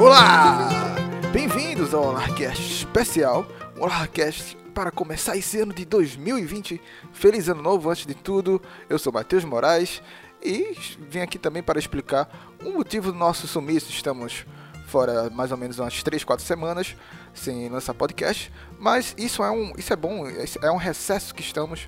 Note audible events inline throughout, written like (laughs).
Olá! Bem-vindos ao Olarcast especial, um Olarcast para começar esse ano de 2020. Feliz ano novo antes de tudo. Eu sou Matheus Moraes e vim aqui também para explicar o motivo do nosso sumiço. Estamos fora mais ou menos umas 3, 4 semanas sem lançar podcast, mas isso é um isso é bom, é um recesso que estamos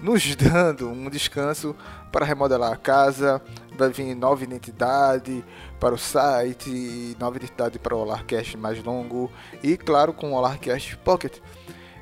nos dando um descanso para remodelar a casa, vai vir nova identidade para o site, nova identidade para o Olarcast mais longo e claro com o Olarcast Pocket.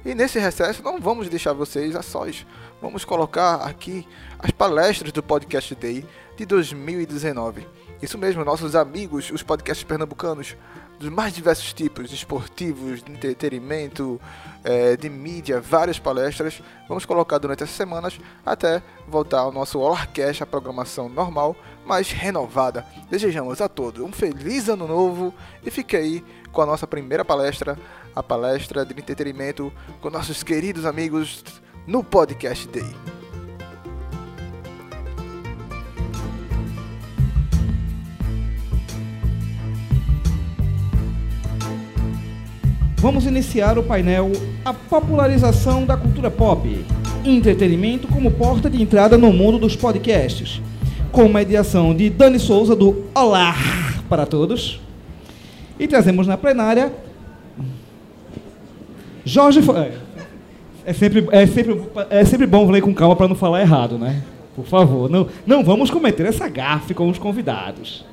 E nesse recesso não vamos deixar vocês a sós. Vamos colocar aqui as palestras do Podcast Day de 2019. Isso mesmo, nossos amigos, os podcasts pernambucanos, dos mais diversos tipos, esportivos, de entretenimento, é, de mídia, várias palestras. Vamos colocar durante essas semanas até voltar ao nosso Olarcast, a programação normal, mas renovada. Desejamos a todos um feliz ano novo e fique aí com a nossa primeira palestra, a palestra de entretenimento com nossos queridos amigos no Podcast Day. Vamos iniciar o painel A Popularização da Cultura Pop. Entretenimento como porta de entrada no mundo dos podcasts. Com mediação de Dani Souza, do Olá para Todos. E trazemos na plenária Jorge. É, é, sempre, é, sempre, é sempre bom ler com calma para não falar errado, né? Por favor, não, não vamos cometer essa gafe com os convidados.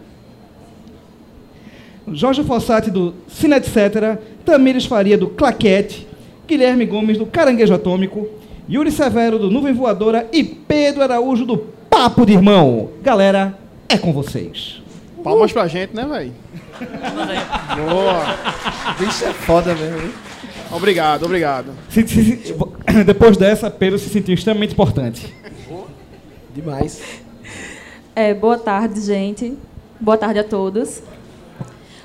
Jorge Fossati do Cine Etc., Tamires Faria do Claquete, Guilherme Gomes do Caranguejo Atômico, Yuri Severo do Nuvem Voadora e Pedro Araújo do Papo de Irmão. Galera, é com vocês. Palmas pra gente, né, velho? Boa. Bicho é foda mesmo. hein? Obrigado, obrigado. Se- se- se- (coughs) depois dessa, Pedro se sentiu extremamente importante. Demais. É, boa tarde, gente. Boa tarde a todos.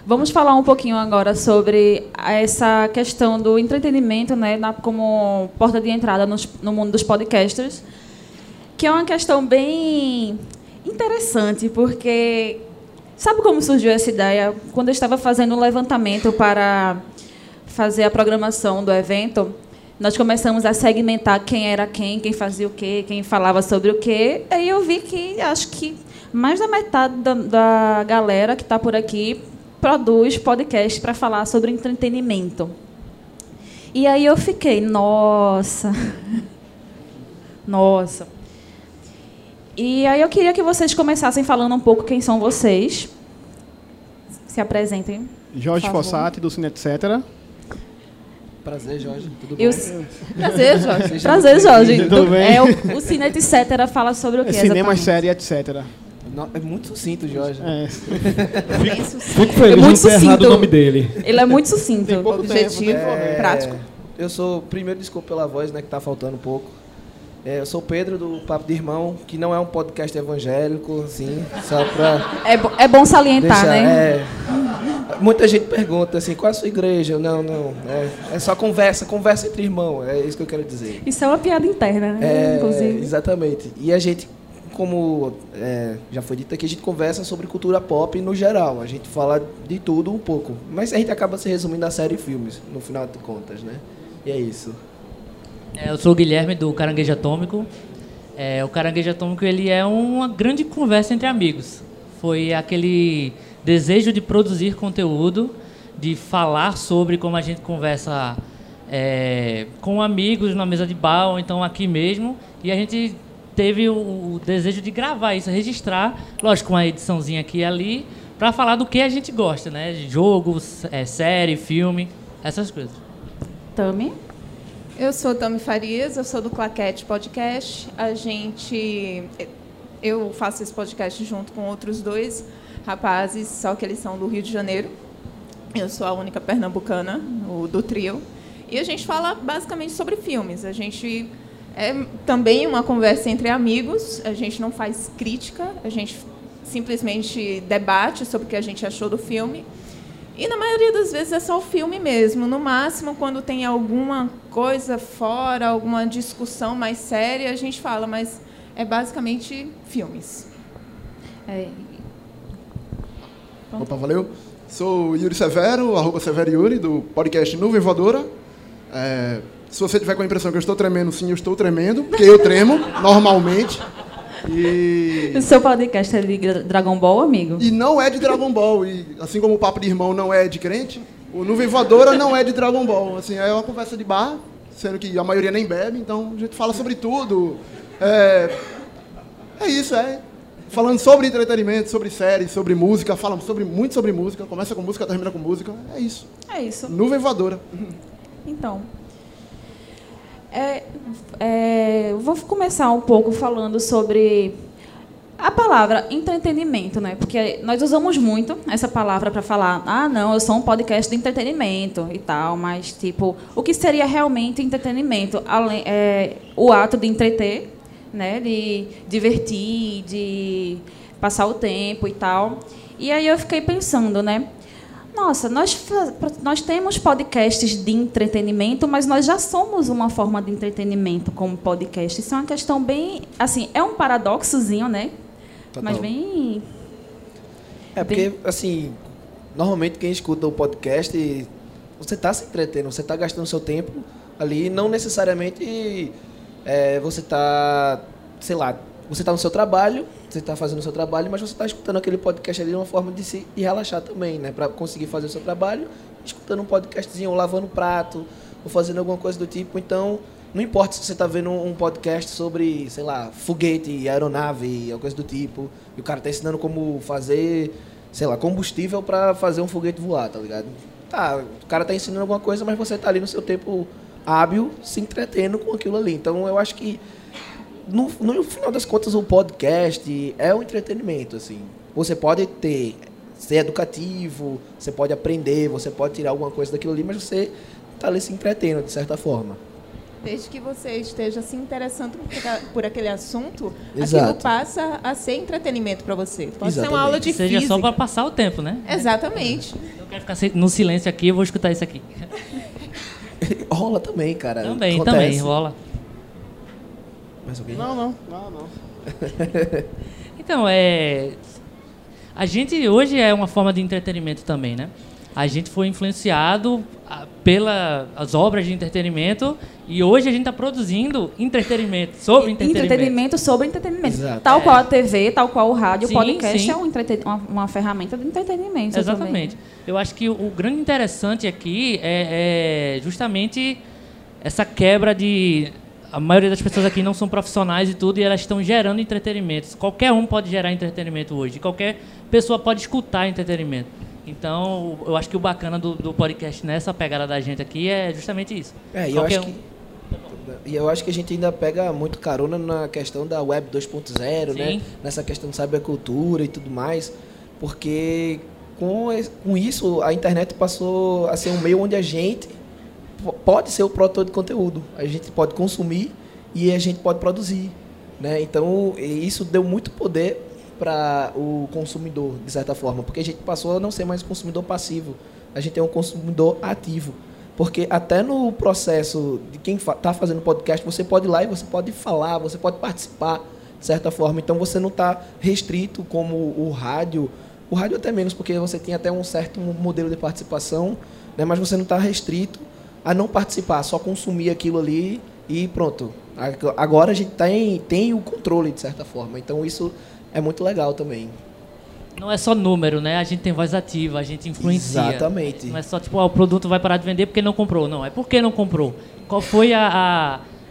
Vamos falar um pouquinho agora sobre essa questão do entretenimento, né, na- como porta de entrada nos- no mundo dos podcasters, que é uma questão bem interessante, porque sabe como surgiu essa ideia? Quando eu estava fazendo um levantamento para fazer a programação do evento, nós começamos a segmentar quem era quem, quem fazia o quê, quem falava sobre o quê. Aí eu vi que acho que mais da metade da, da galera que está por aqui produz podcast para falar sobre entretenimento. E aí eu fiquei, nossa, (laughs) nossa. E aí eu queria que vocês começassem falando um pouco quem são vocês. Se apresentem. Jorge. Fossati, do Cine Etc. Prazer, Jorge. Tudo o- (laughs) Prazer, Jorge. Prazer, Jorge. Tudo bem? É, o, o Cine Etc. fala sobre o que É cinema, exatamente? série, etc. Não, é muito sucinto, Jorge. É. (laughs) Bem sucinto. Fico feliz É de muito ter errado sucinto. o nome dele. Ele é muito sucinto. Tem pouco objetivo, tempo, É, prático. Eu sou, primeiro, desculpa pela voz, né, que tá faltando um pouco. É, eu sou Pedro, do Papo de Irmão, que não é um podcast evangélico, assim, só pra É, bo- é bom salientar, deixar... né? é. muita gente pergunta, assim, qual é a sua igreja? Não, não, é, é só conversa, conversa entre irmãos, é isso que eu quero dizer. Isso é uma piada interna, né? É, Inclusive. Exatamente. E a gente, como é, já foi dito aqui, a gente conversa sobre cultura pop no geral. A gente fala de tudo um pouco. Mas a gente acaba se resumindo na série e filmes, no final de contas, né? E é isso. É, eu sou o Guilherme do Caranguejo Atômico. É, o Caranguejo Atômico ele é uma grande conversa entre amigos. Foi aquele desejo de produzir conteúdo, de falar sobre como a gente conversa é, com amigos na mesa de bar ou então aqui mesmo. E a gente teve o, o desejo de gravar isso, registrar, lógico, uma ediçãozinha aqui e ali, para falar do que a gente gosta, né? Jogos, é, série, filme, essas coisas. Tami? Eu sou Tami Farias, eu sou do Claquete Podcast. A gente. Eu faço esse podcast junto com outros dois rapazes, só que eles são do Rio de Janeiro. Eu sou a única pernambucana o- do trio. E a gente fala basicamente sobre filmes. A gente é também uma conversa entre amigos. A gente não faz crítica, a gente simplesmente debate sobre o que a gente achou do filme. E na maioria das vezes é só o filme mesmo. No máximo, quando tem alguma coisa fora, alguma discussão mais séria, a gente fala, mas é basicamente filmes. É, Opa, valeu. Sou Yuri Severo, arroba Severo Yuri, do podcast Nuvem Voadora. É, se você tiver com a impressão que eu estou tremendo, sim, eu estou tremendo, porque eu tremo, (laughs) normalmente. E... O seu podcast é de Dragon Ball, amigo? E não é de Dragon Ball. E assim como o Papo de Irmão não é de crente, o Nuvem Voadora não é de Dragon Ball. Assim, é uma conversa de bar, sendo que a maioria nem bebe, então a gente fala sobre tudo. É, é isso, é. Falando sobre entretenimento, sobre séries, sobre música, falamos sobre, muito sobre música, começa com música, termina com música. É isso. É isso. Nuvem Voadora. Então, é, é, vou começar um pouco falando sobre a palavra entretenimento, né? Porque nós usamos muito essa palavra para falar, ah, não, eu sou um podcast de entretenimento e tal, mas tipo, o que seria realmente entretenimento? Além, é, o ato de entreter, né? De divertir, de passar o tempo e tal. E aí eu fiquei pensando, né? Nossa, nós, nós temos podcasts de entretenimento, mas nós já somos uma forma de entretenimento como podcast. Isso é uma questão bem. Assim, é um paradoxozinho, né? Total. Mas bem. É porque, bem... assim, normalmente quem escuta o podcast, você está se entretendo, você está gastando seu tempo ali, não necessariamente é, você está, sei lá, você está no seu trabalho, você está fazendo o seu trabalho, mas você está escutando aquele podcast ali de uma forma de se de relaxar também, né? Para conseguir fazer o seu trabalho, escutando um podcastzinho, ou lavando prato, ou fazendo alguma coisa do tipo. Então, não importa se você está vendo um podcast sobre, sei lá, foguete, aeronave, ou coisa do tipo, e o cara está ensinando como fazer, sei lá, combustível para fazer um foguete voar, tá ligado? Tá, o cara está ensinando alguma coisa, mas você está ali no seu tempo hábil se entretendo com aquilo ali. Então, eu acho que no, no final das contas, o podcast é um entretenimento, assim. Você pode ter, ser educativo, você pode aprender, você pode tirar alguma coisa daquilo ali, mas você está ali se entretendo, de certa forma. Desde que você esteja se interessando por aquele assunto, Exato. aquilo passa a ser entretenimento para você. Pode Exatamente. ser uma aula de Seja física. só para passar o tempo, né? Exatamente. Eu quero ficar no silêncio aqui, eu vou escutar isso aqui. (laughs) rola também, cara. Também, Acontece. também, rola. Mais alguém? Não, não, não, não. (laughs) então, é. A gente hoje é uma forma de entretenimento também, né? A gente foi influenciado pelas obras de entretenimento e hoje a gente está produzindo entretenimento sobre entretenimento. Entretenimento sobre entretenimento. Exato. Tal É. qual a TV, tal qual o rádio, Sim, o podcast sim. é um entreten- uma, uma ferramenta de entretenimento. Exatamente. Eu acho que o, o grande interessante aqui é, é justamente essa quebra de. A maioria das pessoas aqui não são profissionais e tudo, e elas estão gerando entretenimento. Qualquer um pode gerar entretenimento hoje. Qualquer pessoa pode escutar entretenimento. Então, eu acho que o bacana do, do podcast nessa pegada da gente aqui é justamente isso. É, e eu acho um- que. E eu acho que a gente ainda pega muito carona na questão da web 2.0, né? Nessa questão de cybercultura e tudo mais. Porque com, com isso a internet passou a ser um meio onde a gente pode ser o produtor de conteúdo. A gente pode consumir e a gente pode produzir. Né? Então, isso deu muito poder para o consumidor, de certa forma, porque a gente passou a não ser mais um consumidor passivo, a gente é um consumidor ativo. Porque até no processo de quem está fazendo podcast, você pode ir lá e você pode falar, você pode participar, de certa forma. Então você não está restrito como o rádio. O rádio até menos, porque você tem até um certo modelo de participação, né? mas você não está restrito a não participar, só consumir aquilo ali e pronto. Ag- Agora a gente tem, tem o controle, de certa forma. Então isso é muito legal também. Não é só número, né? A gente tem voz ativa, a gente influencia. Exatamente. Não é só tipo, ah, o produto vai parar de vender porque não comprou. Não, é porque não comprou. Qual foi a,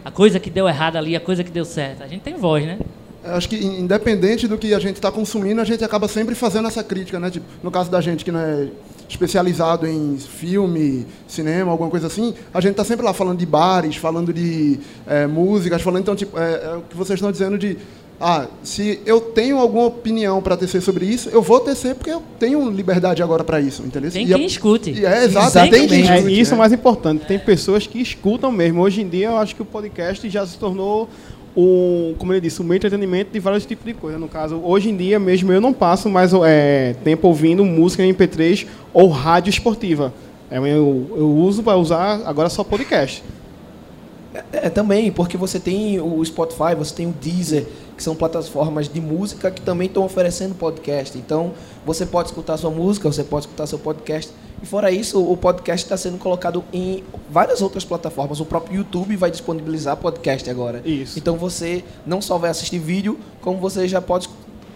a, a coisa que deu errado ali, a coisa que deu certo? A gente tem voz, né? Acho que independente do que a gente está consumindo, a gente acaba sempre fazendo essa crítica, né? Tipo, no caso da gente que não é especializado em filme, cinema, alguma coisa assim, a gente está sempre lá falando de bares, falando de é, músicas, falando então tipo é, é o que vocês estão dizendo de ah, se eu tenho alguma opinião para tecer sobre isso, eu vou tecer porque eu tenho liberdade agora para isso, entendeu? Tem E a- quem escute. e é, exato, Exatamente. tem quem É, escute, e isso é né? mais importante. Tem pessoas que escutam mesmo. Hoje em dia, eu acho que o podcast já se tornou um, como ele disse, um entretenimento de vários tipos de coisa. No caso, hoje em dia mesmo eu não passo mais é, tempo ouvindo música em MP3 ou rádio esportiva. É, eu, eu uso para usar agora só podcast. É, também, porque você tem o Spotify, você tem o Deezer, que são plataformas de música que também estão oferecendo podcast. Então, você pode escutar sua música, você pode escutar seu podcast. E fora isso, o podcast está sendo colocado em várias outras plataformas. O próprio YouTube vai disponibilizar podcast agora. Isso. Então você não só vai assistir vídeo, como você já pode.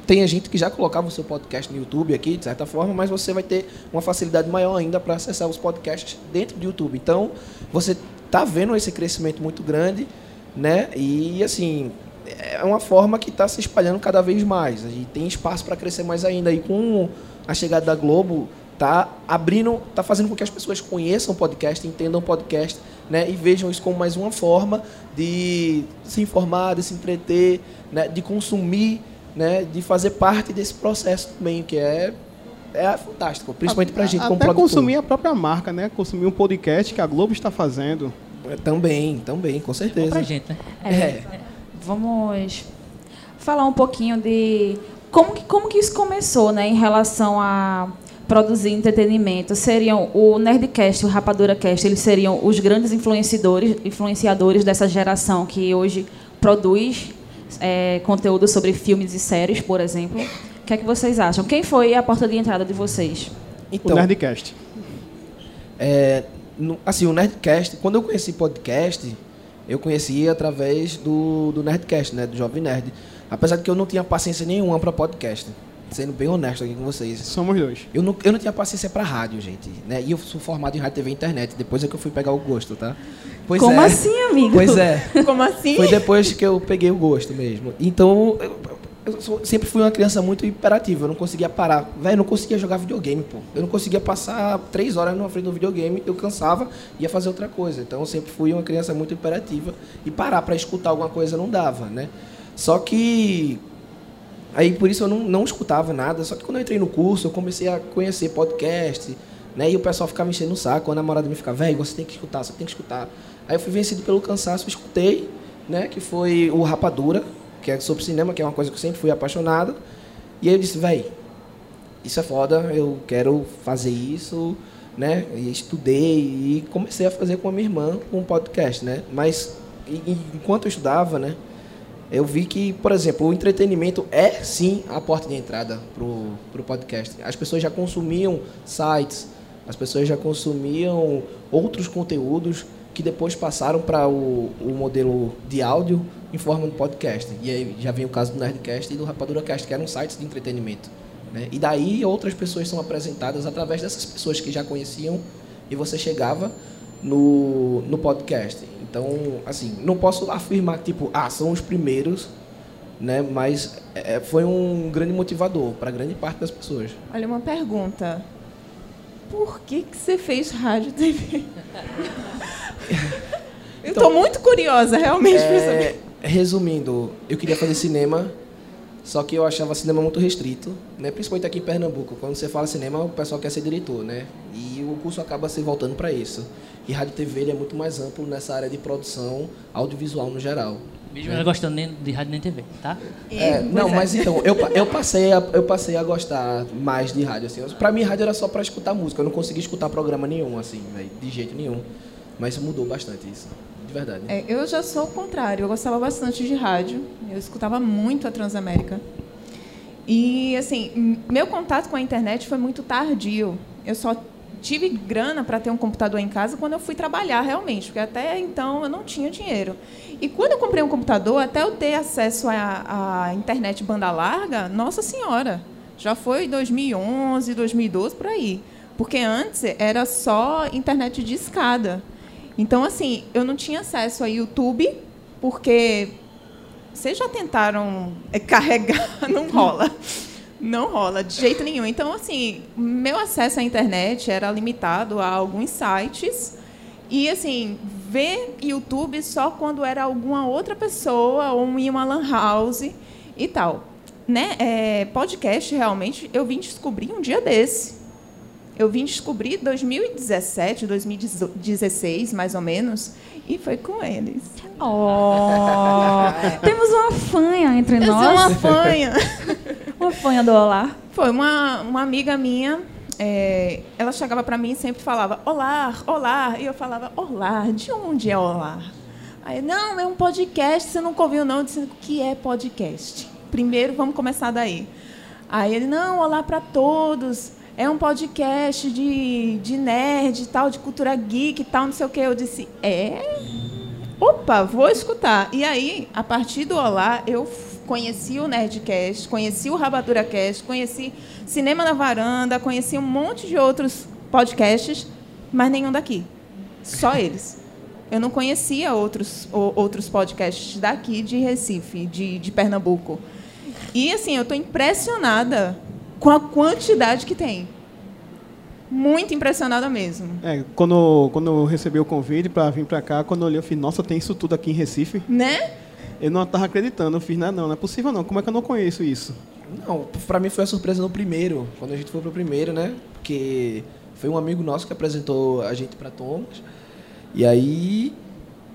Tem gente que já colocava o seu podcast no YouTube aqui, de certa forma, mas você vai ter uma facilidade maior ainda para acessar os podcasts dentro do YouTube. Então, você está vendo esse crescimento muito grande, né? E assim, é uma forma que está se espalhando cada vez mais. E tem espaço para crescer mais ainda. E com a chegada da Globo, tá abrindo, tá fazendo com que as pessoas conheçam o podcast, entendam o podcast, né, e vejam isso como mais uma forma de se informar, de se entreter, né, de consumir, né, de fazer parte desse processo também, que é é fantástico, principalmente pra gente como Até produtor. consumir a própria marca, né? Consumir um podcast que a Globo está fazendo. É, Também, também, com certeza. pra gente, né? É. Vamos falar um pouquinho de como que, como que isso começou, né, em relação a produzir entretenimento. Seriam o Nerdcast, o Rapadura Cast, eles seriam os grandes influenciadores, influenciadores dessa geração que hoje produz é, conteúdo sobre filmes e séries, por exemplo. O que é que vocês acham? Quem foi a porta de entrada de vocês? Então, o Nerdcast. É, no- assim, o Nerdcast, quando eu conheci podcast, eu conheci através do, do Nerdcast, né, do Jovem Nerd. Apesar de que eu não tinha paciência nenhuma para podcast, sendo bem honesto aqui com vocês. Somos dois. Eu não, eu não tinha paciência para rádio, gente, né? E eu sou formado em rádio, TV e internet. Depois é que eu fui pegar o gosto, tá? Pois como é. assim, amigo? Pois é. (laughs) Como assim? Foi depois que eu peguei o gosto mesmo. Então, eu, eu sou- sempre fui uma criança muito imperativa. Eu não conseguia parar. Velho, eu não conseguia jogar videogame, pô. Eu não conseguia passar três horas na frente do videogame. Eu cansava e ia fazer outra coisa. Então, eu sempre fui uma criança muito imperativa. E parar para escutar alguma coisa não dava, né? Só que... Aí, por isso, eu não, não escutava nada. Só que quando eu entrei no curso, eu comecei a conhecer podcast, né? E o pessoal ficava me enchendo o saco. A namorada me ficava, velho, você tem que escutar, você tem que escutar. Aí eu fui vencido pelo cansaço, escutei, né? Que foi o Rapadura, que é sobre cinema, que é uma coisa que eu sempre fui apaixonado. E aí eu disse, velho, isso é foda, eu quero fazer isso, né? E estudei e comecei a fazer com a minha irmã um podcast, né? Mas enquanto eu estudava, né? Eu vi que, por exemplo, o entretenimento é sim a porta de entrada pro, pro podcast. As pessoas já consumiam sites, as pessoas já consumiam outros conteúdos que depois passaram para o, o modelo de áudio em forma de podcast. E aí já vem o caso do Nerdcast e do Rapadura Cast, que eram sites de entretenimento. Né? E daí outras pessoas são apresentadas através dessas pessoas que já conheciam e você chegava no, no podcast. Então, assim, não posso afirmar que, tipo, ah, são os primeiros, né? Mas é, foi um grande motivador para grande parte das pessoas. Olha, uma pergunta. Por que, que você fez rádio e TV? (laughs) Eu Então, estou muito curiosa, realmente, para saber. É, resumindo, eu queria fazer cinema, só que eu achava cinema muito restrito, né? Principalmente aqui em Pernambuco. Quando você fala cinema, o pessoal quer ser diretor, né? E o curso acaba se voltando para isso. E rádio e TV ele é muito mais amplo nessa área de produção audiovisual no geral. Mesmo eu não gostando nem de rádio nem TV, tá? É, Pois não, é. mas então, eu, eu, passei a, eu passei a gostar mais de rádio, assim. Pra mim, rádio era só pra escutar música. Eu não conseguia escutar programa nenhum, assim, véi, de jeito nenhum. Mas mudou bastante isso, de verdade. É, eu já sou o contrário. Eu gostava bastante de rádio. Eu escutava muito a Transamérica. E, assim, meu contato com a internet foi muito tardio. Eu só tive grana para ter um computador em casa quando eu fui trabalhar realmente, porque até então eu não tinha dinheiro. E quando eu comprei um computador, até eu ter acesso à, à internet banda larga, nossa senhora, já foi 2011, 2012 por aí. Porque antes era só internet de escada. Então, assim, eu não tinha acesso a YouTube, porque vocês já tentaram (laughs) carregar, não rola. Não rola, de jeito nenhum. Então, assim, meu acesso à internet era limitado a alguns sites. E, assim, ver YouTube só quando era alguma outra pessoa ou em uma lan house e tal. Né? É, podcast, realmente, eu vim descobrir um dia desse. Eu vim descobrir 2017, 2016, mais ou menos, e foi com eles. Oh, (laughs) temos uma fanha entre Eu nós. uma fanha. (laughs) Uma fanha do Olá. Foi uma, uma amiga minha, é, ela chegava para mim e sempre falava Olá, Olá, e eu falava Olá, de onde é Olá? Aí, não, é um podcast, você nunca ouviu não? Eu disse, o que é podcast? Primeiro, vamos começar daí. Aí ele, não, olá para todos, é um podcast de, de nerd, tal, de cultura geek, tal, não sei o quê. Eu disse, é? Opa, vou escutar. E aí, a partir do Olá, eu conheci o Nerdcast, conheci o Rabatura Cast, conheci Cinema na Varanda, conheci um monte de outros podcasts, mas nenhum daqui. Só eles. Eu não conhecia outros, outros podcasts daqui de Recife, de, de Pernambuco. E assim, eu estou impressionada com a quantidade que tem. Muito impressionada mesmo. É, quando, quando eu recebi o convite para vir para cá, quando eu olhei, eu fiz, nossa, tem isso tudo aqui em Recife? Né? Eu não estava acreditando, eu fiz, não, não, não é possível não, como é que eu não conheço isso? Não, para mim foi a surpresa no primeiro, quando a gente foi pro primeiro, né? Porque foi um amigo nosso que apresentou a gente para Thomas. E aí,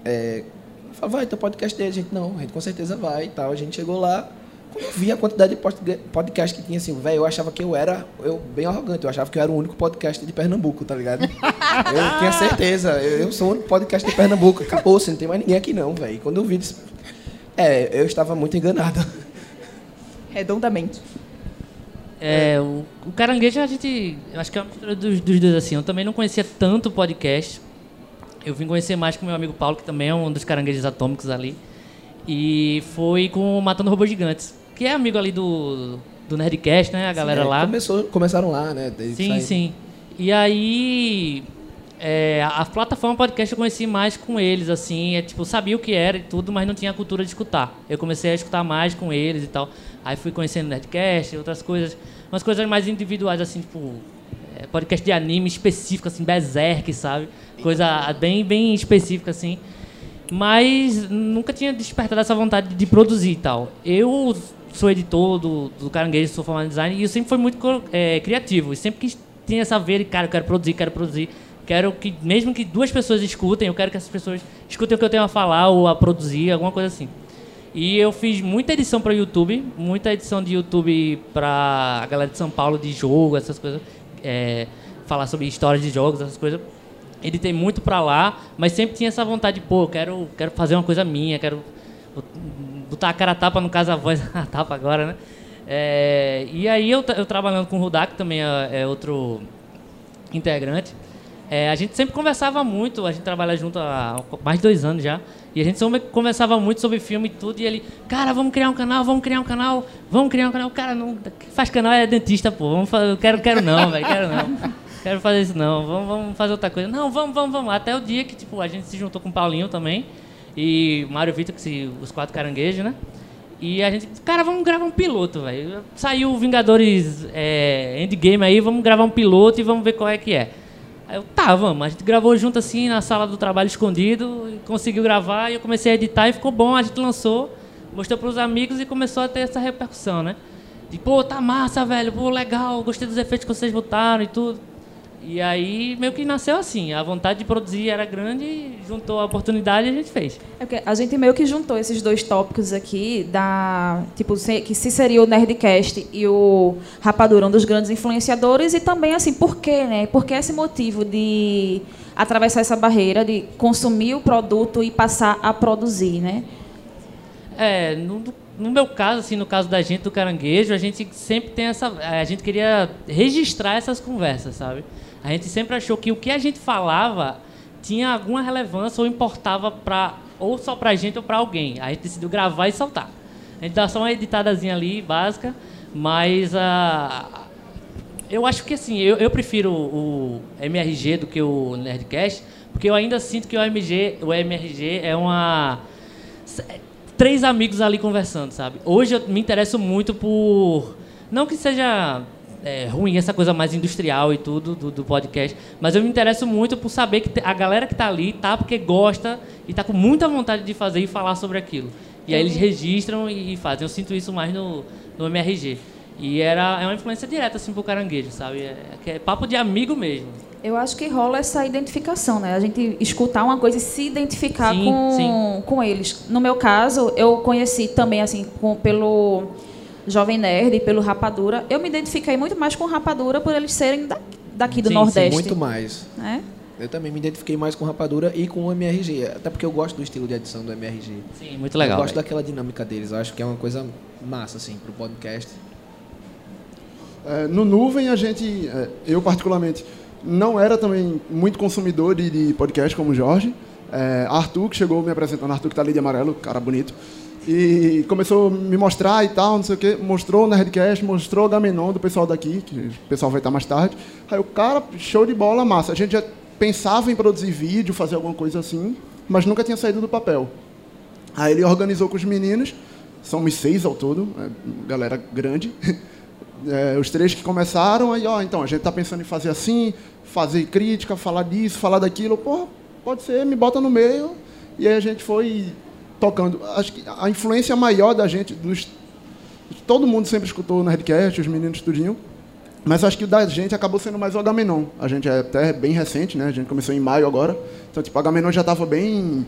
é, falou, vai, tem podcast dele. A gente, não, a gente com certeza vai e tal. A gente chegou lá, quando eu vi a quantidade de podcast que tinha, assim, velho, eu achava que eu era, eu bem arrogante, eu achava que eu era o único podcast de Pernambuco, tá ligado? (laughs) eu tinha certeza, eu, eu, sou o único podcast de Pernambuco. Acabou, assim, não tem mais ninguém aqui não, velho. Quando eu vi, disse, é, eu estava muito enganado. (laughs) Redondamente. É, o, o Caranguejo a gente. Eu acho que é uma mistura dos, dos dois assim. Eu também não conhecia tanto podcast. Eu vim conhecer mais com meu amigo Paulo, que também é um dos caranguejos atômicos ali. E foi com Matando Robôs Gigantes, que é amigo ali do, do Nerdcast, né? A galera sim, é, lá. Começou, começaram lá, né? sim, sim. E aí. É, a, a plataforma podcast eu conheci mais com eles, assim, é, tipo, sabia o que era e tudo, mas não tinha a cultura de escutar. Eu comecei a escutar mais com eles e tal. Aí fui conhecendo Nerdcast, outras coisas, umas coisas mais individuais, assim, tipo, é, podcast de anime específico, assim, Berserk, sabe? Coisa bem, bem específica, assim. Mas nunca tinha despertado essa vontade de produzir e tal. Eu sou editor do, do Caranguejo, sou formado em design, e eu sempre fui muito é, criativo. E sempre que tinha essa de, cara, eu quero produzir, quero produzir. Quero que, mesmo que duas pessoas escutem, eu quero que essas pessoas escutem o que eu tenho a falar ou a produzir, alguma coisa assim. E eu fiz muita edição para o YouTube, muita edição de YouTube para a galera de São Paulo de jogo, essas coisas. É, falar sobre histórias de jogos, essas coisas. Editei muito para lá, mas sempre tinha essa vontade de, pô, quero, quero fazer uma coisa minha, quero botar a cara a tapa, no caso a voz (laughs) a tapa agora, né? É, e aí eu, eu trabalhando com o Rudak, também é, é outro integrante, é, a gente sempre conversava muito, a gente trabalha junto há mais de dois anos já, e a gente sempre conversava muito sobre filme e tudo, e ele, cara, vamos criar um canal, vamos criar um canal, vamos criar um canal. Cara, não faz canal é dentista, pô, vamos fazer, quero, quero não, velho, quero não. (laughs) Quero fazer isso não, vamos, vamos fazer outra coisa. Não, vamos, vamos, vamos. Até o dia que, tipo, a gente se juntou com o Paulinho também, e Mário Vitor, que se, os quatro caranguejos, né? E a gente, cara, vamos gravar um piloto, velho. Saiu Vingadores é, Endgame aí, vamos gravar um piloto e vamos ver qual é que é. Aí eu, tá, vamos. A gente gravou junto assim na sala do trabalho escondido, conseguiu gravar e eu comecei a editar e ficou bom. A gente lançou, mostrou para os amigos e começou a ter essa repercussão, né? De, pô, tá massa, velho, pô, legal, gostei dos efeitos que vocês botaram e tudo. E aí meio que nasceu assim, a vontade de produzir era grande, juntou a oportunidade e a gente fez. É a gente meio que juntou esses dois tópicos aqui, da tipo que se seria o Nerdcast e o Rapadura, um dos grandes influenciadores, e também assim, por quê, né? Por que esse motivo de atravessar essa barreira de consumir o produto e passar a produzir, né? É, no, no meu caso, assim, no caso da gente do caranguejo, a gente sempre tem essa. A gente queria registrar essas conversas, sabe? A gente sempre achou que o que a gente falava tinha alguma relevância ou importava para ou só para a gente ou para alguém. A gente decidiu gravar e soltar. A gente dá só uma editadazinha ali, básica, mas a uh, eu acho que assim, eu, eu prefiro o, MRG do que o Nerdcast, porque eu ainda sinto que o MG, o MRG é uma três amigos ali conversando, sabe? Hoje eu me interesso muito por não que seja é, ruim essa coisa mais industrial e tudo do, do, podcast, mas eu me interesso muito por saber que a galera que está ali tá porque gosta e está com muita vontade de fazer e falar sobre aquilo. E aí eles registram e fazem. Eu sinto isso mais no, no MRG. E era, é uma influência direta assim pro caranguejo, sabe? É, é papo de amigo mesmo. Eu acho que rola essa identificação, né? A gente escutar uma coisa e se identificar sim, com, sim. com eles. No meu caso, eu conheci também assim com, pelo Jovem Nerd e pelo Rapadura. Eu me identifiquei muito mais com Rapadura por eles serem daqui, daqui do sim, Nordeste. Sim, muito mais. Né? Eu também me identifiquei mais com Rapadura e com o MRG, até porque eu gosto do estilo de edição do MRG. Sim, muito legal. Eu gosto velho. daquela dinâmica deles, eu acho que é uma coisa massa, assim, pro podcast. É, no Nuvem, a gente, é, eu particularmente, não era também muito consumidor de, de podcast como o Jorge. É, Arthur, que chegou me apresentando, Arthur que tá ali de amarelo, cara bonito, e começou a me mostrar e tal, não sei o quê, mostrou o Nerdcast, mostrou o Gamenon do pessoal daqui, que o pessoal vai estar mais tarde. Aí o cara, show de bola, massa. A gente já pensava em produzir vídeo, fazer alguma coisa assim, mas nunca tinha saído do papel. Aí ele organizou com os meninos, somos seis ao todo, é, galera grande. (laughs) É, os três que começaram, aí, ó, então, a gente tá pensando em fazer assim, fazer crítica, falar disso, falar daquilo, porra, pode ser, me bota no meio. E aí a gente foi tocando. Acho que a influência maior da gente, dos, todo mundo sempre escutou o Nerdcast, os meninos tudinho, mas acho que o da gente acabou sendo mais o Agamenon. A gente é até bem recente, né? A gente começou em maio agora. Então, tipo, o Agamenon já estava bem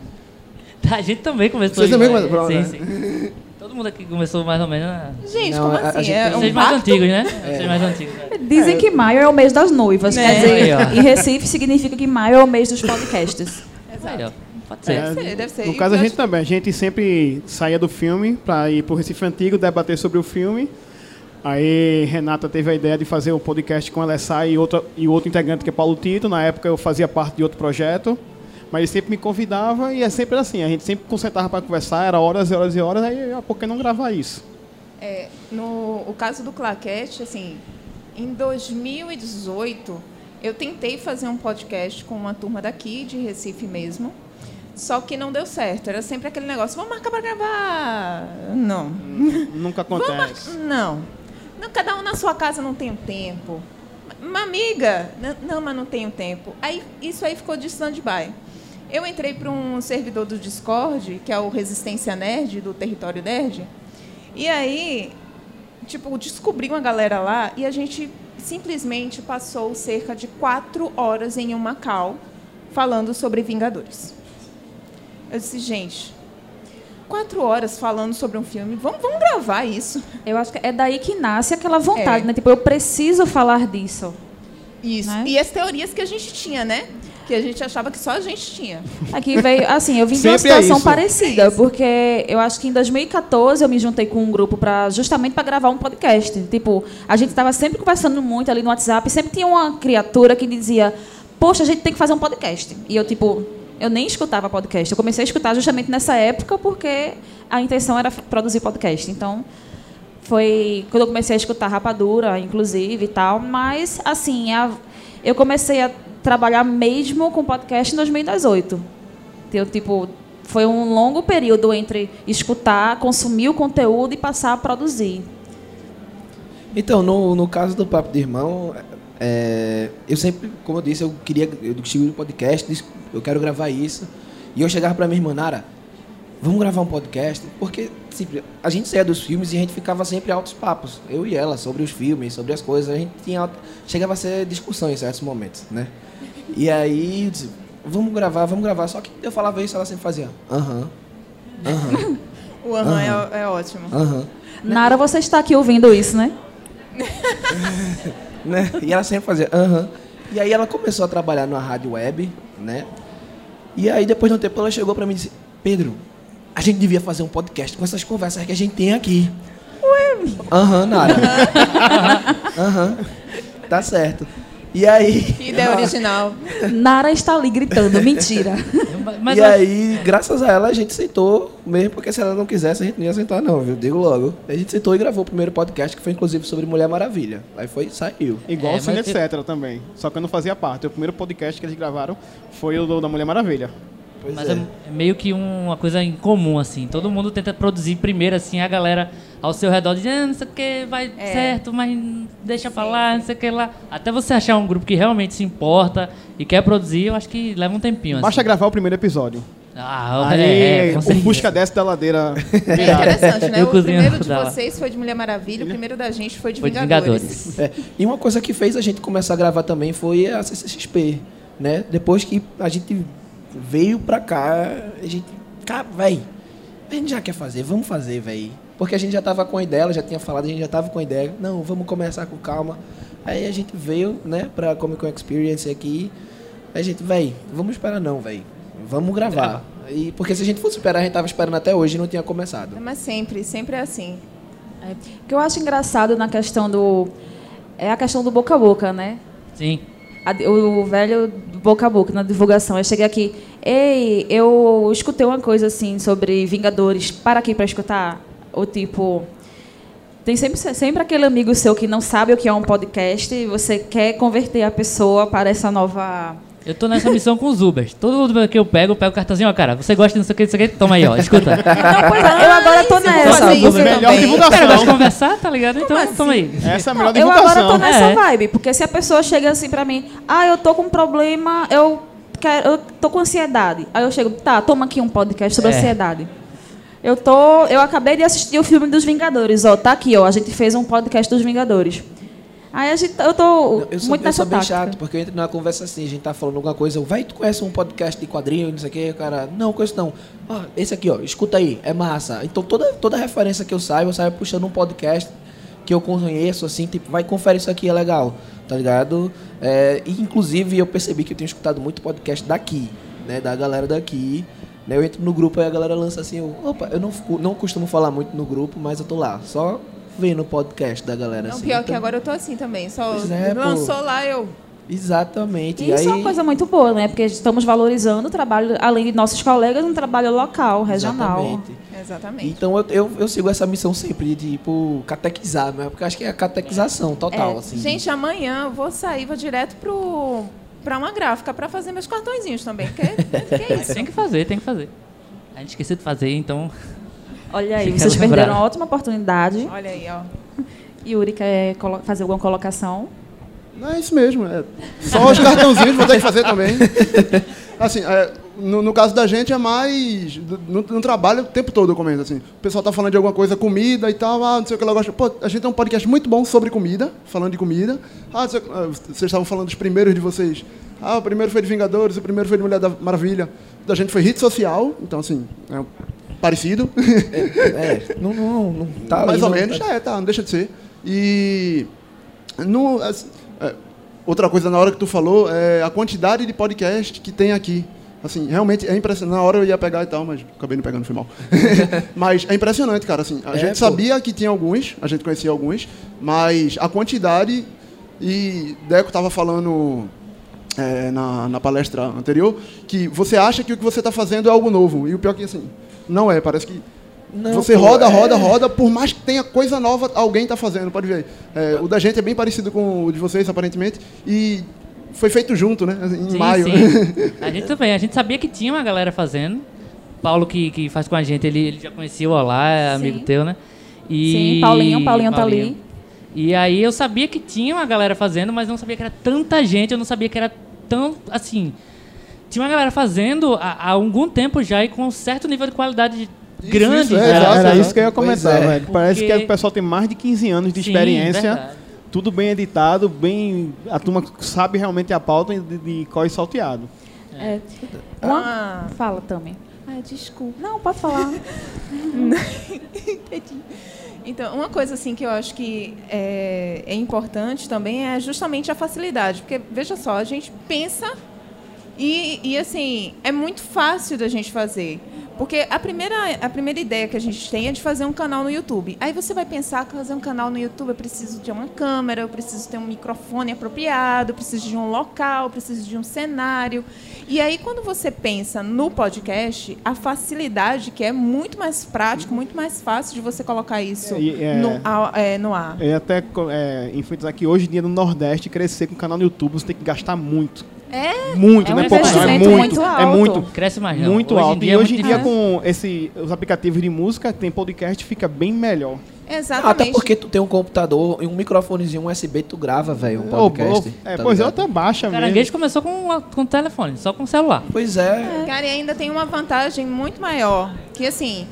(laughs) A gente também começou. Vocês também começaram, Sim, né? sim. Todo mundo aqui começou mais ou menos. né? Gente, Não, como a- a assim? gente é tem- um Vocês mais pacto? antigos, né? Vocês mais antigos. né? Dizem que maio é o mês das noivas. É. Quer dizer, ó. em Recife significa que maio é o mês dos podcasts. Ó, Pode ser. Deve ser, deve ser. No E caso, a gente acho- também. A gente sempre saía do filme para ir para o Recife Antigo, debater sobre o filme. Aí Renata teve a ideia de fazer o podcast com a Alessá e, outra, e outro integrante que é Paulo Tito. Na época eu fazia parte de outro projeto. Mas ele sempre me convidava e é sempre assim. A gente sempre concentrava para conversar, era horas e horas e horas. Aí, ah, por que não gravar isso? É, no o caso do Claquete, assim, em 2018, eu tentei fazer um podcast com uma turma daqui, de Recife mesmo, só que não deu certo. Era sempre aquele negócio, vamos marcar para gravar. Não. Nunca Vamos acontece. mar- Não. não. Cada um na sua casa não tem o tempo. Uma amiga, "N- não, mas não tenho tempo. Aí, isso aí ficou de stand-by. Eu entrei para um servidor do Discord, que é o Resistência Nerd, do Território Nerd, e aí, tipo, descobri uma galera lá e a gente simplesmente passou cerca de quatro horas em uma call falando sobre Vingadores. Eu disse, gente, quatro horas falando sobre um filme, vamos, vamos gravar isso. Eu acho que é daí que nasce aquela vontade, É. né? Tipo, eu preciso falar disso. Isso. Né? E as teorias que a gente tinha, né? Que a gente achava que só a gente tinha. Aqui veio, assim, eu vim de uma é situação isso. parecida, porque eu acho que em 2014 eu me juntei com um grupo para justamente para gravar um podcast. Tipo, a gente estava sempre conversando muito ali no WhatsApp, e sempre tinha uma criatura que dizia: "Poxa, a gente tem que fazer um podcast". E eu tipo, eu nem escutava podcast. Eu comecei a escutar justamente nessa época porque a intenção era produzir podcast. Então, foi quando eu comecei a escutar Rapadura, inclusive e tal, mas assim, a- eu comecei a trabalhar mesmo com podcast em 2018. Então, tipo, foi um longo período entre escutar, consumir o conteúdo e passar a produzir. Então, no, no caso do Papo de Irmão, é, eu sempre, como eu disse, eu queria, eu estive no podcast, eu quero gravar isso. E eu chegava para minha irmã, Nara, vamos gravar um podcast? Porque sempre, a gente saía dos filmes e a gente ficava sempre altos papos, eu e ela, sobre os filmes, sobre as coisas. A gente tinha, alto- chegava a ser discussão em certos momentos, né? E aí, eu disse, vamos gravar, vamos gravar. Só que eu falava isso, ela sempre fazia, aham, aham, (laughs) O aham é, é ótimo. aham. Nara, você está aqui ouvindo isso, né? (laughs) né? E ela sempre fazia, aham. E aí ela começou a trabalhar numa rádio web, né? E aí depois de um tempo ela chegou pra mim e disse, Pedro, a gente devia fazer um podcast com essas conversas que a gente tem aqui. Ué? Aham, Nara. (laughs) Aham. Tá certo. E aí... Que ideia (laughs) original. Nara está ali gritando, (laughs) mentira. Mas e eu- aí, graças a ela, a gente sentou, mesmo porque se ela não quisesse, a gente não ia sentar, não, viu? Digo logo. A gente sentou e gravou o primeiro podcast, que foi inclusive sobre Mulher Maravilha. Aí foi, saiu. Igual É, o Cine eu- Etc. também. Só que eu não fazia parte. O primeiro podcast que eles gravaram foi o do- da Mulher Maravilha. Pois Mas é. é. é meio que uma coisa em comum, assim. Todo mundo tenta produzir primeiro, assim, a galera ao seu redor diz, ah, não sei o que, vai É. certo, mas deixa pra lá, não sei o que lá. Até você achar um grupo que realmente se importa e quer produzir, eu acho que leva um tempinho, assim. Basta gravar o primeiro episódio. Ah, Aí, é, é, o busca desce da ladeira (laughs) É interessante, né? Eu O primeiro de vocês foi de Mulher Maravilha, o primeiro da gente foi de Foi de Vingadores. Vingadores. É, e uma coisa que fez a gente começar a gravar também foi a CCXP, né? Depois que a gente veio pra cá, a gente, cara, véi, a gente já quer fazer, vamos fazer, véi. Porque a gente já tava com a ideia, ela já tinha falado, a gente já tava com a ideia, não, vamos começar com calma. Aí a gente veio, né, pra Comic Con Experience aqui, Aí a gente, véi, vamos esperar não, véi. Vamos gravar. E, porque se a gente fosse esperar, a gente tava esperando até hoje e não tinha começado. Mas sempre, sempre é assim. É. O que eu acho engraçado na questão do. É a questão do boca a boca, né? Sim. O velho boca a boca na divulgação. Eu cheguei aqui, ei, eu escutei uma coisa assim sobre Vingadores, para aqui para escutar. Ou tipo, tem sempre, sempre aquele amigo seu que não sabe o que é um podcast e você quer converter a pessoa para essa nova. Eu tô nessa missão com os Ubers. Todo Uber que eu pego, eu pego o cartãozinho, ó, cara, você gosta disso aqui, disso aqui? Toma aí, ó, escuta. (laughs) Não, pois é, eu agora tô nessa. isso Melhor também. Cara, eu divulgação. gosto de conversar, tá ligado? Então, assim? toma aí. Essa é a melhor Eu agora tô divulgação. nessa É. vibe, porque se a pessoa chega assim pra mim, ah, eu tô com um problema, eu quero, eu tô com ansiedade. Aí eu chego, tá, toma aqui um podcast sobre É. ansiedade. Eu tô, eu acabei de assistir o filme dos Vingadores, ó, tá aqui, ó, a gente fez um podcast dos Vingadores. Aí a gente, eu tô Eu sou, muito eu nessa sou bem tática. chato, porque eu entro numa conversa assim, a gente tá falando alguma coisa, eu, vai, tu conhece um podcast de quadrinho, não sei o que, o cara, não, conheço não. Ah, esse aqui, ó, escuta aí, é massa. Então toda, toda referência que eu saio, eu saio puxando um podcast que eu conheço, assim, tipo, vai, confere isso aqui, é legal, tá ligado? É, e, inclusive, eu percebi que eu tenho escutado muito podcast daqui, né, da galera daqui. né, Eu entro no grupo e a galera lança assim, eu, opa, eu não, não costumo falar muito no grupo, mas eu tô lá, só vendo o podcast da galera. Não, assim. pior que Então- agora eu tô assim também. Só é, pô. lançou lá, eu. Exatamente. E isso é uma coisa muito boa, né? Porque estamos valorizando o trabalho, além de nossos colegas, um trabalho local, regional. Exatamente. Exatamente. Então eu, eu, eu sigo essa missão sempre de, tipo, catequizar, né? Porque acho que é a catequização total, É. assim. Gente, amanhã eu vou sair, vou direto pro, pra uma gráfica pra fazer meus cartõezinhos também. Que, (laughs) que é isso? Tem que fazer, tem que fazer. A gente esqueceu de fazer, então. Olha aí, Fica vocês lembrado. perderam uma ótima oportunidade. Olha aí, ó. Yuri quer colo- fazer alguma colocação? Não é isso mesmo. É. Só os cartãozinhos vou ter que fazer também. Assim, é, no, no caso da gente é mais. No, no trabalho o tempo todo eu comento assim. O pessoal tá falando de alguma coisa, comida e tal, ah, não sei o que ela gosta. Pô, a gente tem um podcast muito bom sobre comida, falando de comida. Ah, não sei- ah, vocês estavam falando dos primeiros de vocês. Ah, o primeiro foi de Vingadores, o primeiro foi de Mulher da Maravilha. Da gente foi rede social, então assim, é parecido. É, não, não, não tá (laughs) Mais ou menos, tá- é, tá, não deixa de ser. E no, as- é, outra coisa na hora que tu falou é a quantidade de podcast que tem aqui. Assim, realmente é impressionante. Na hora eu ia pegar e tal, mas acabei não pegando, foi mal. (laughs) mas é impressionante, cara. Assim, a É, gente pô. sabia que tinha alguns, a gente conhecia alguns, mas a quantidade. E Deco tava falando é, na, na palestra anterior que você acha que o que você está fazendo é algo novo. E o pior é que assim, não é. Parece que Não, você pô, roda, é- roda, roda, por mais que tenha coisa nova, alguém está fazendo, pode ver. É, o da gente é bem parecido com o de vocês, aparentemente, e foi feito junto, né? Em Sim, maio. sim. (laughs) A gente também, a gente sabia que tinha uma galera fazendo. Paulo, que, que faz com a gente, ele, ele já conhecia o Olá, é amigo teu, né? E... Sim, Paulinho, Paulinho tá ali. E aí eu sabia que tinha uma galera fazendo, mas não sabia que era tanta gente, eu não sabia que era tão, assim... Tinha uma galera fazendo há, há algum tempo já e com um certo nível de qualidade Isso, grande. isso, é. Era, era isso que eu ia comentar, é. velho. Parece Porque- que o pessoal tem mais de 15 anos de Sim, experiência. verdade. tudo bem editado, bem. A turma sabe realmente a pauta de, de qual e salteado. É. Uma... Ah. Fala, Tami. Ai, desculpa. Não, pode falar. (laughs) Entendi. Então, uma coisa assim que eu acho que é, é importante também é justamente a facilidade. Porque, veja só, a gente pensa e, e, assim, é muito fácil da gente fazer. Porque a primeira, a primeira ideia que a gente tem é de fazer um canal no YouTube. Aí você vai pensar que fazer um canal no YouTube eu preciso de uma câmera, eu preciso ter um microfone apropriado, eu preciso de um local, eu preciso de um cenário. E aí, quando você pensa no podcast, a facilidade, que é muito mais prático, muito mais fácil de você colocar isso E, é- no, é, no ar. Eu ia até é, enfatizar que hoje em dia no Nordeste, crescer com canal no YouTube, você tem que gastar muito. É, Muito, É um não é pouco, não. É muito. muito É alto. muito. Cresce mais não. Muito Hoje alto. dia e é hoje em dia, com esse, os aplicativos de música, tem podcast, fica bem melhor. exatamente. Até porque tu tem um computador e um microfonezinho USB, tu grava, velho, um podcast. ô, é, tá pois é, até baixa mesmo. caranguejo começou com, com o telefone, só com o celular. Pois é. Cara, e ainda tem uma vantagem muito maior, que assim,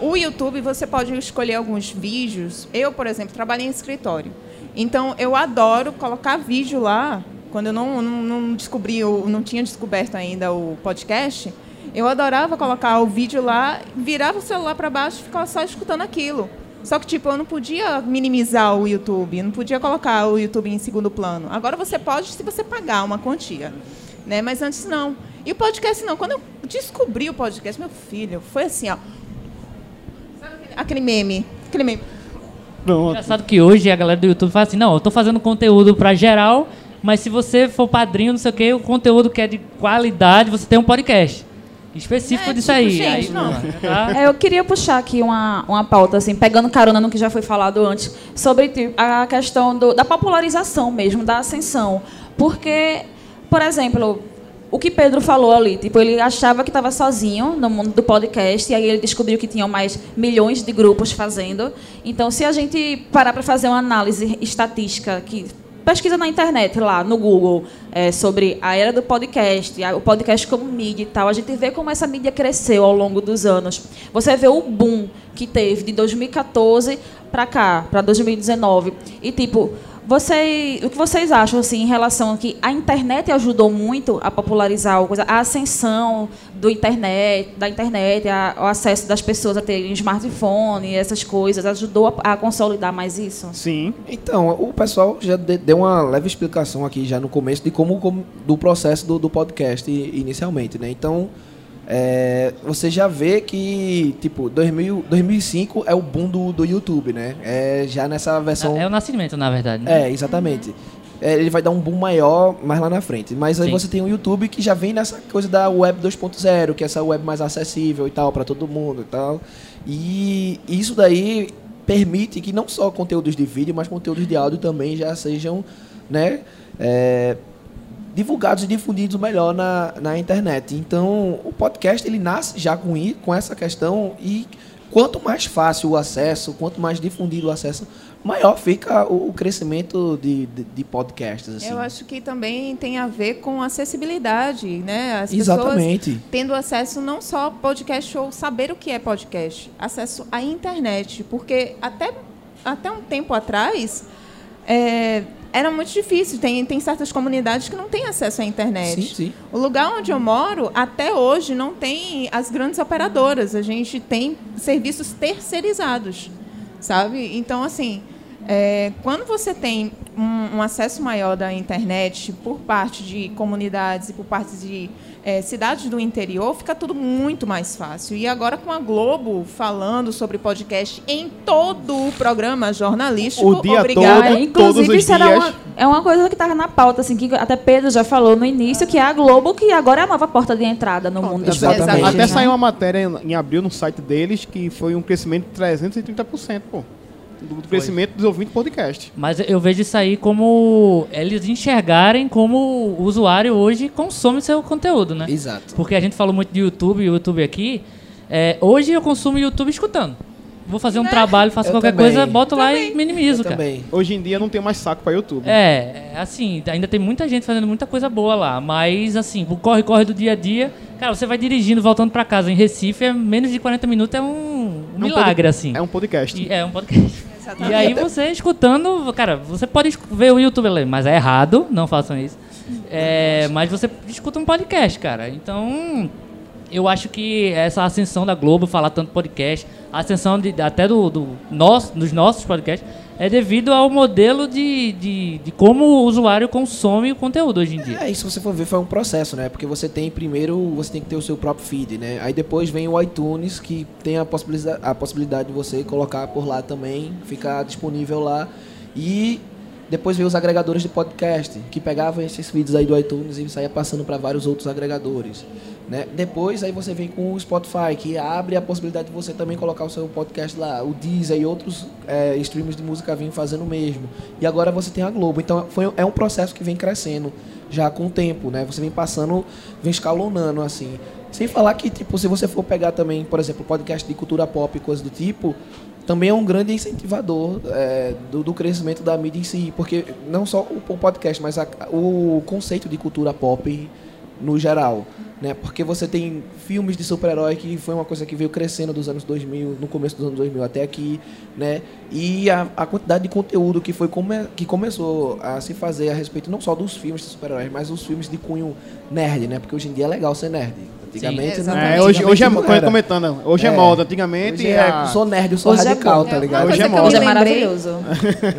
o YouTube você pode escolher alguns vídeos. Eu, por exemplo, trabalho em escritório. Então, eu adoro colocar vídeo lá. Quando eu não, não, não descobri, o- não tinha descoberto ainda o podcast, eu adorava colocar o vídeo lá, virava o celular para baixo e ficava só escutando aquilo. Só que, tipo, eu não podia minimizar o YouTube, eu não podia colocar o YouTube em segundo plano. Agora você pode se você pagar uma quantia. né? Mas antes não. E o podcast não. Quando eu descobri o podcast, meu filho, foi assim, ó. Sabe aquele, aquele meme? Aquele meme. Pronto. Engraçado que hoje a galera do YouTube fala assim, não, eu tô fazendo conteúdo pra geral, mas se você for padrinho, não sei o que, o conteúdo que é de qualidade, você tem um podcast. Específico É, disso tipo, aí. gente, aí não. tá? É, eu queria puxar aqui uma, uma pauta, assim, pegando carona no que já foi falado antes, sobre a questão do- da popularização mesmo, da ascensão. Porque, por exemplo, o que Pedro falou ali, tipo, ele achava que estava sozinho no mundo do podcast, e aí ele descobriu que tinham mais milhões de grupos fazendo. Então, se a gente parar para fazer uma análise estatística que pesquisa na internet, lá no Google, é, sobre a era do podcast, o podcast como mídia e tal, a gente vê como essa mídia cresceu ao longo dos anos. Você vê o boom que teve de 2014 para cá, para 2019. E, tipo, você, o que vocês acham assim, em relação a que a internet ajudou muito a popularizar a, coisa, a ascensão do internet, da internet, a- o acesso das pessoas a terem smartphone, essas coisas, ajudou a, a consolidar mais isso? Sim. Então, o pessoal já de- deu uma leve explicação aqui já no começo de como, como- do processo do, do podcast inicialmente, né? Então, é, você já vê que, tipo, 2000, 2005 é o boom do, do YouTube, né? É já nessa versão... É o nascimento, na verdade. né? É, exatamente. É, ele vai dar um boom maior mais lá na frente. Mas aí Sim. você tem o YouTube que já vem nessa coisa da web 2.0, que é essa web mais acessível e tal, para todo mundo e tal. E isso daí permite que não só conteúdos de vídeo, mas conteúdos de áudio também já sejam, né, é, divulgados e difundidos melhor na, na internet. Então, o podcast ele nasce já com, com essa questão e quanto mais fácil o acesso, quanto mais difundido o acesso, maior fica o, o crescimento de, de, de podcasts. Assim. Eu acho que também tem a ver com acessibilidade, né? As Exatamente. pessoas tendo acesso não só ao podcast ou saber o que é podcast, acesso à internet, porque até, até um tempo atrás é, era muito difícil. Tem, tem certas comunidades que não têm acesso à internet. Sim, sim. O lugar onde eu moro, até hoje, não tem as grandes operadoras. A gente tem serviços terceirizados, sabe? Então, assim, é, quando você tem um, um acesso maior da internet por parte de comunidades e por parte de é, cidades do interior, fica tudo muito mais fácil. E agora com a Globo falando sobre podcast em todo o programa jornalístico, O dia obrigada. todo, É, inclusive, todos os isso era dias. uma, é uma coisa que estava na pauta, assim, que até Pedro já falou no início, que é a Globo, que agora é a nova porta de entrada no mundo dos exatamente. podcasts, Até né? saiu uma matéria em abril no site deles que foi um crescimento de 330%, pô. Do do crescimento dos ouvintes podcast. Mas eu vejo isso aí como eles enxergarem como o usuário hoje consome seu conteúdo, né? Exato. Porque a gente falou muito de YouTube, YouTube aqui. É, hoje eu consumo YouTube escutando. Vou fazer um trabalho, faço Eu qualquer também. coisa, boto lá e minimizo, Eu cara. também. Hoje em dia não tem mais saco pra YouTube. É, assim, ainda tem muita gente fazendo muita coisa boa lá, mas assim, o corre-corre do dia a dia, cara, você vai dirigindo, voltando pra casa em Recife, é menos de 40 minutos é um, um É um milagre, pod- assim. É um podcast. E é um podcast. Exatamente. E aí você escutando, cara, você pode ver o YouTube mas é errado, não façam isso. É, mas você escuta um podcast, cara. Então, eu acho que essa ascensão da Globo, falar tanto podcast, a ascensão de, até do, do nosso, dos nossos podcasts, é devido ao modelo de, de, de como o usuário consome o conteúdo hoje em dia. É, isso se você for ver foi um processo, né? Porque você tem primeiro, você tem que ter o seu próprio feed, né? Aí depois vem o iTunes, que tem a possibilidade, a possibilidade de você colocar por lá também, ficar disponível lá. E depois vem os agregadores de podcast, que pegavam esses feeds aí do iTunes e saía passando para vários outros agregadores. Né? Depois aí você vem com o Spotify, que abre a possibilidade de você também colocar o seu podcast lá. O Deezer e outros é, streams de música vêm fazendo o mesmo. E agora você tem a Globo. Então foi, é um processo que vem crescendo já com o tempo, né? Você vem passando, vem escalonando assim. Sem falar que, tipo, se você for pegar também, por exemplo, podcast de cultura pop e coisa do tipo, também é um grande incentivador é, do, do crescimento da mídia em si. Porque não só o, o podcast, mas a- o conceito de cultura pop no geral. né? Porque você tem filmes de super-herói que foi uma coisa que veio crescendo dos anos 2000, no começo dos anos 2000 até aqui, né? E a, a quantidade de conteúdo que foi come, que começou a se fazer a respeito não só dos filmes de super-heróis, mas dos filmes de cunho nerd, né? Porque hoje em dia é legal ser nerd. Antigamente, Sim, não, É, hoje, hoje é, comentando, hoje é, É. moda. Antigamente Hoje é, a- eu sou nerd, eu sou Hoje é radical, bom. tá É, ligado? Hoje coisa é que eu moda. me Hoje é lembrei- maravilhoso.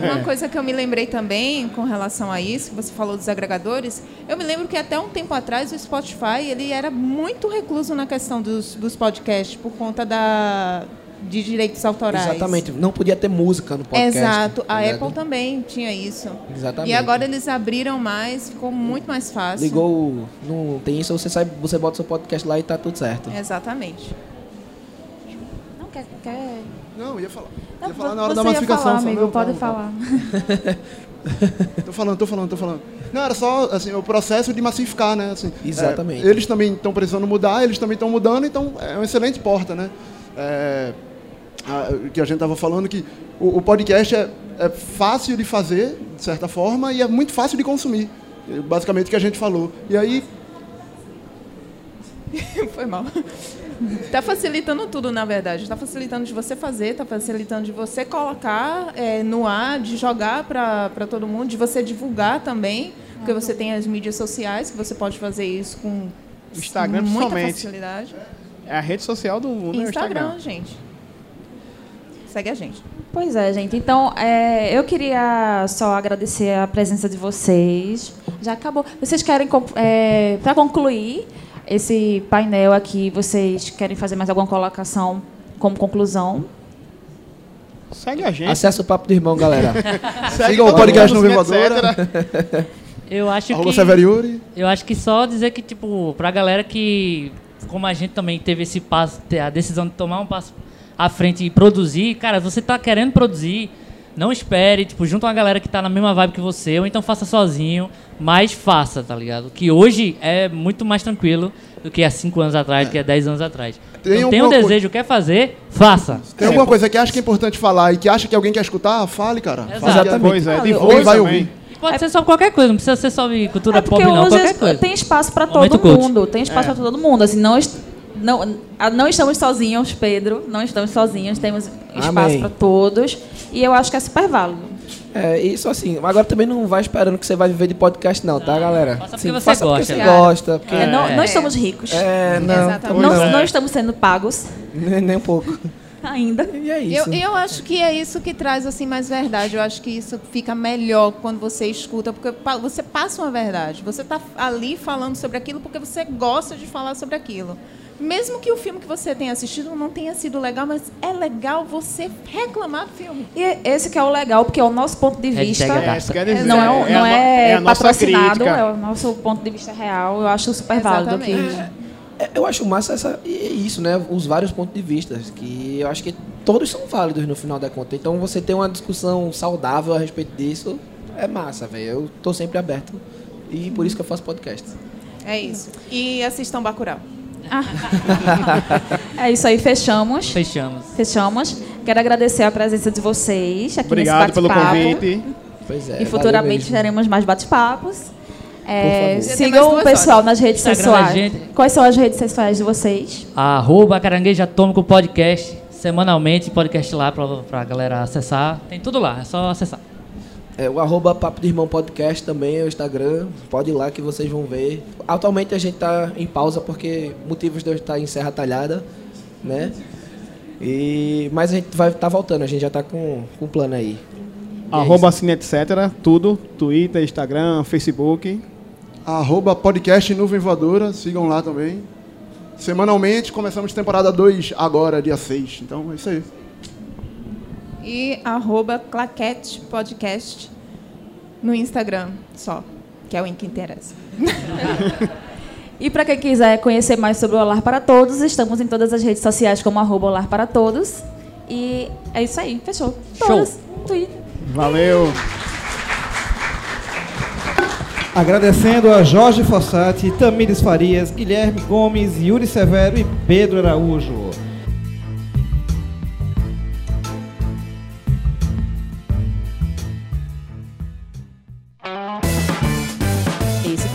(laughs) Uma coisa que eu me lembrei também com relação a isso, que você falou dos agregadores, eu me lembro que até um tempo atrás o Spotify ele era muito recluso na questão dos, dos podcasts por conta da, de direitos autorais. Exatamente. Não podia ter música no podcast. Exato. tá A? Apple também tinha isso. Exatamente. E agora eles abriram mais, ficou muito mais fácil. Ligou, não tem isso, você sai, você bota seu podcast lá e tá tudo certo. Exatamente. Não, quer... quer... Não, eu ia falar. Não, ia falar na você hora da massificação. falar, amigo, Não, pode calma, falar. (laughs) Tô falando, tô falando, tô falando. Não, era só assim, o processo de massificar, né? Assim, Exatamente. é, eles também estão precisando mudar, eles também estão mudando, então é uma excelente porta, né? É, a- o que a gente estava falando que o, o podcast é, é fácil de fazer, de certa forma, e é muito fácil de consumir. É Basicamente o que a gente falou. E aí, (laughs) Foi mal. Tá facilitando tudo, na verdade. Tá facilitando de você fazer, tá facilitando de você colocar é, no ar, de jogar para todo mundo, de você divulgar também, porque você tem as mídias sociais, que você pode fazer isso com Instagram, muita facilidade. É a rede social do mundo, é o Instagram, Instagram. gente. Segue a gente. Pois é, gente. Então, é, eu queria só agradecer a presença de vocês. Já acabou. Vocês querem, para concluir esse painel aqui, vocês querem fazer mais alguma colocação como conclusão? Segue a gente. Acesse o Papo do Irmão, galera. (laughs) Segue sigam o podcast no Vivadora. Eu acho arroba que. Severo Yuri. Eu acho que só dizer que, tipo, pra galera que, como a gente também teve esse passo, a decisão de tomar um passo à frente e produzir, cara, você tá querendo produzir, não espere, tipo, junta uma galera que tá na mesma vibe que você, ou então faça sozinho, mas faça, tá ligado? Que hoje é muito mais tranquilo do que há 5 anos atrás, do que há 10 anos atrás. Tem então, tem um desejo, quer fazer, faça. Tem alguma coisa que acha que é importante falar e que acha que alguém quer escutar? Fale, cara. Exato. Fale. Exatamente. Pois é, divulgue vai ouvir. E pode ser sobre qualquer coisa, não precisa ser sobre cultura É pop, não, hoje qualquer coisa. tem espaço para todo mundo. Tem espaço para todo mundo. Assim, não, est- não, não estamos sozinhos, Pedro. Não estamos sozinhos. Temos espaço para todos. E eu acho que é super válido. É, isso assim. Agora também não vai esperando que você vai viver de podcast, não, tá, galera? faça porque Sim, você faça porque gosta. você Cara. gosta. Porque... É, não, É. não estamos ricos. É, não. Exatamente. não, não estamos sendo pagos Nem, nem um pouco. ainda. E é Eu, isso. eu acho que é isso que traz assim mais verdade. Eu acho que isso fica melhor quando você escuta, porque você passa uma verdade. Você está ali falando sobre aquilo porque você gosta de falar sobre aquilo. Mesmo que o filme que você tenha assistido não tenha sido legal, mas é legal você reclamar do filme. E esse que é o legal, porque é o nosso ponto de Hashtag vista. É, isso quer dizer, Não é, a não é, a nossa patrocinado, é o nosso ponto de vista real. Eu acho super válido. Que. É, Eu acho massa essa, e é isso, né? Os vários pontos de vista, que eu acho que todos são válidos no final da conta. Então você ter uma discussão saudável a respeito disso é massa, velho. Eu tô sempre aberto. E por isso que eu faço podcast. É isso. E assistam Bacurau. (laughs) é isso aí, fechamos. Fechamos. Fechamos. Quero agradecer a presença de vocês aqui Obrigado nesse pelo bate-papo. convite. Pois é. E futuramente teremos mais bate-papos. É, sigam o pessoal horas. nas redes Instagram sociais. gente. Quais são as redes sociais de vocês? Arroba Caranguejo Atômico Podcast. Semanalmente, podcast lá pra, pra galera acessar. Tem tudo lá, é só acessar. É, o arroba Papo de Irmão Podcast também é o Instagram. Pode ir lá que vocês vão ver. Atualmente a gente tá em pausa porque motivos de eu estar em Serra Talhada, né? E, mas a gente vai estar voltando, a gente já tá com com plano aí. E é Arroba Cine Etc. Tudo. Twitter, Instagram, Facebook. Arroba podcast Nuvem Voadora, sigam lá também. Semanalmente, começamos temporada 2 agora, dia 6. Então é isso aí. E arroba Claquete Podcast no Instagram só, que é o que interessa. (laughs) E para quem quiser conhecer mais sobre o Olar para Todos, estamos em todas as redes sociais como arroba Olar para Todos. E é isso aí, fechou. Show. Todas. Twitter. Valeu. Agradecendo a Jorge Fossati, Tamires Farias, Guilherme Gomes, Yuri Severo e Pedro Araújo.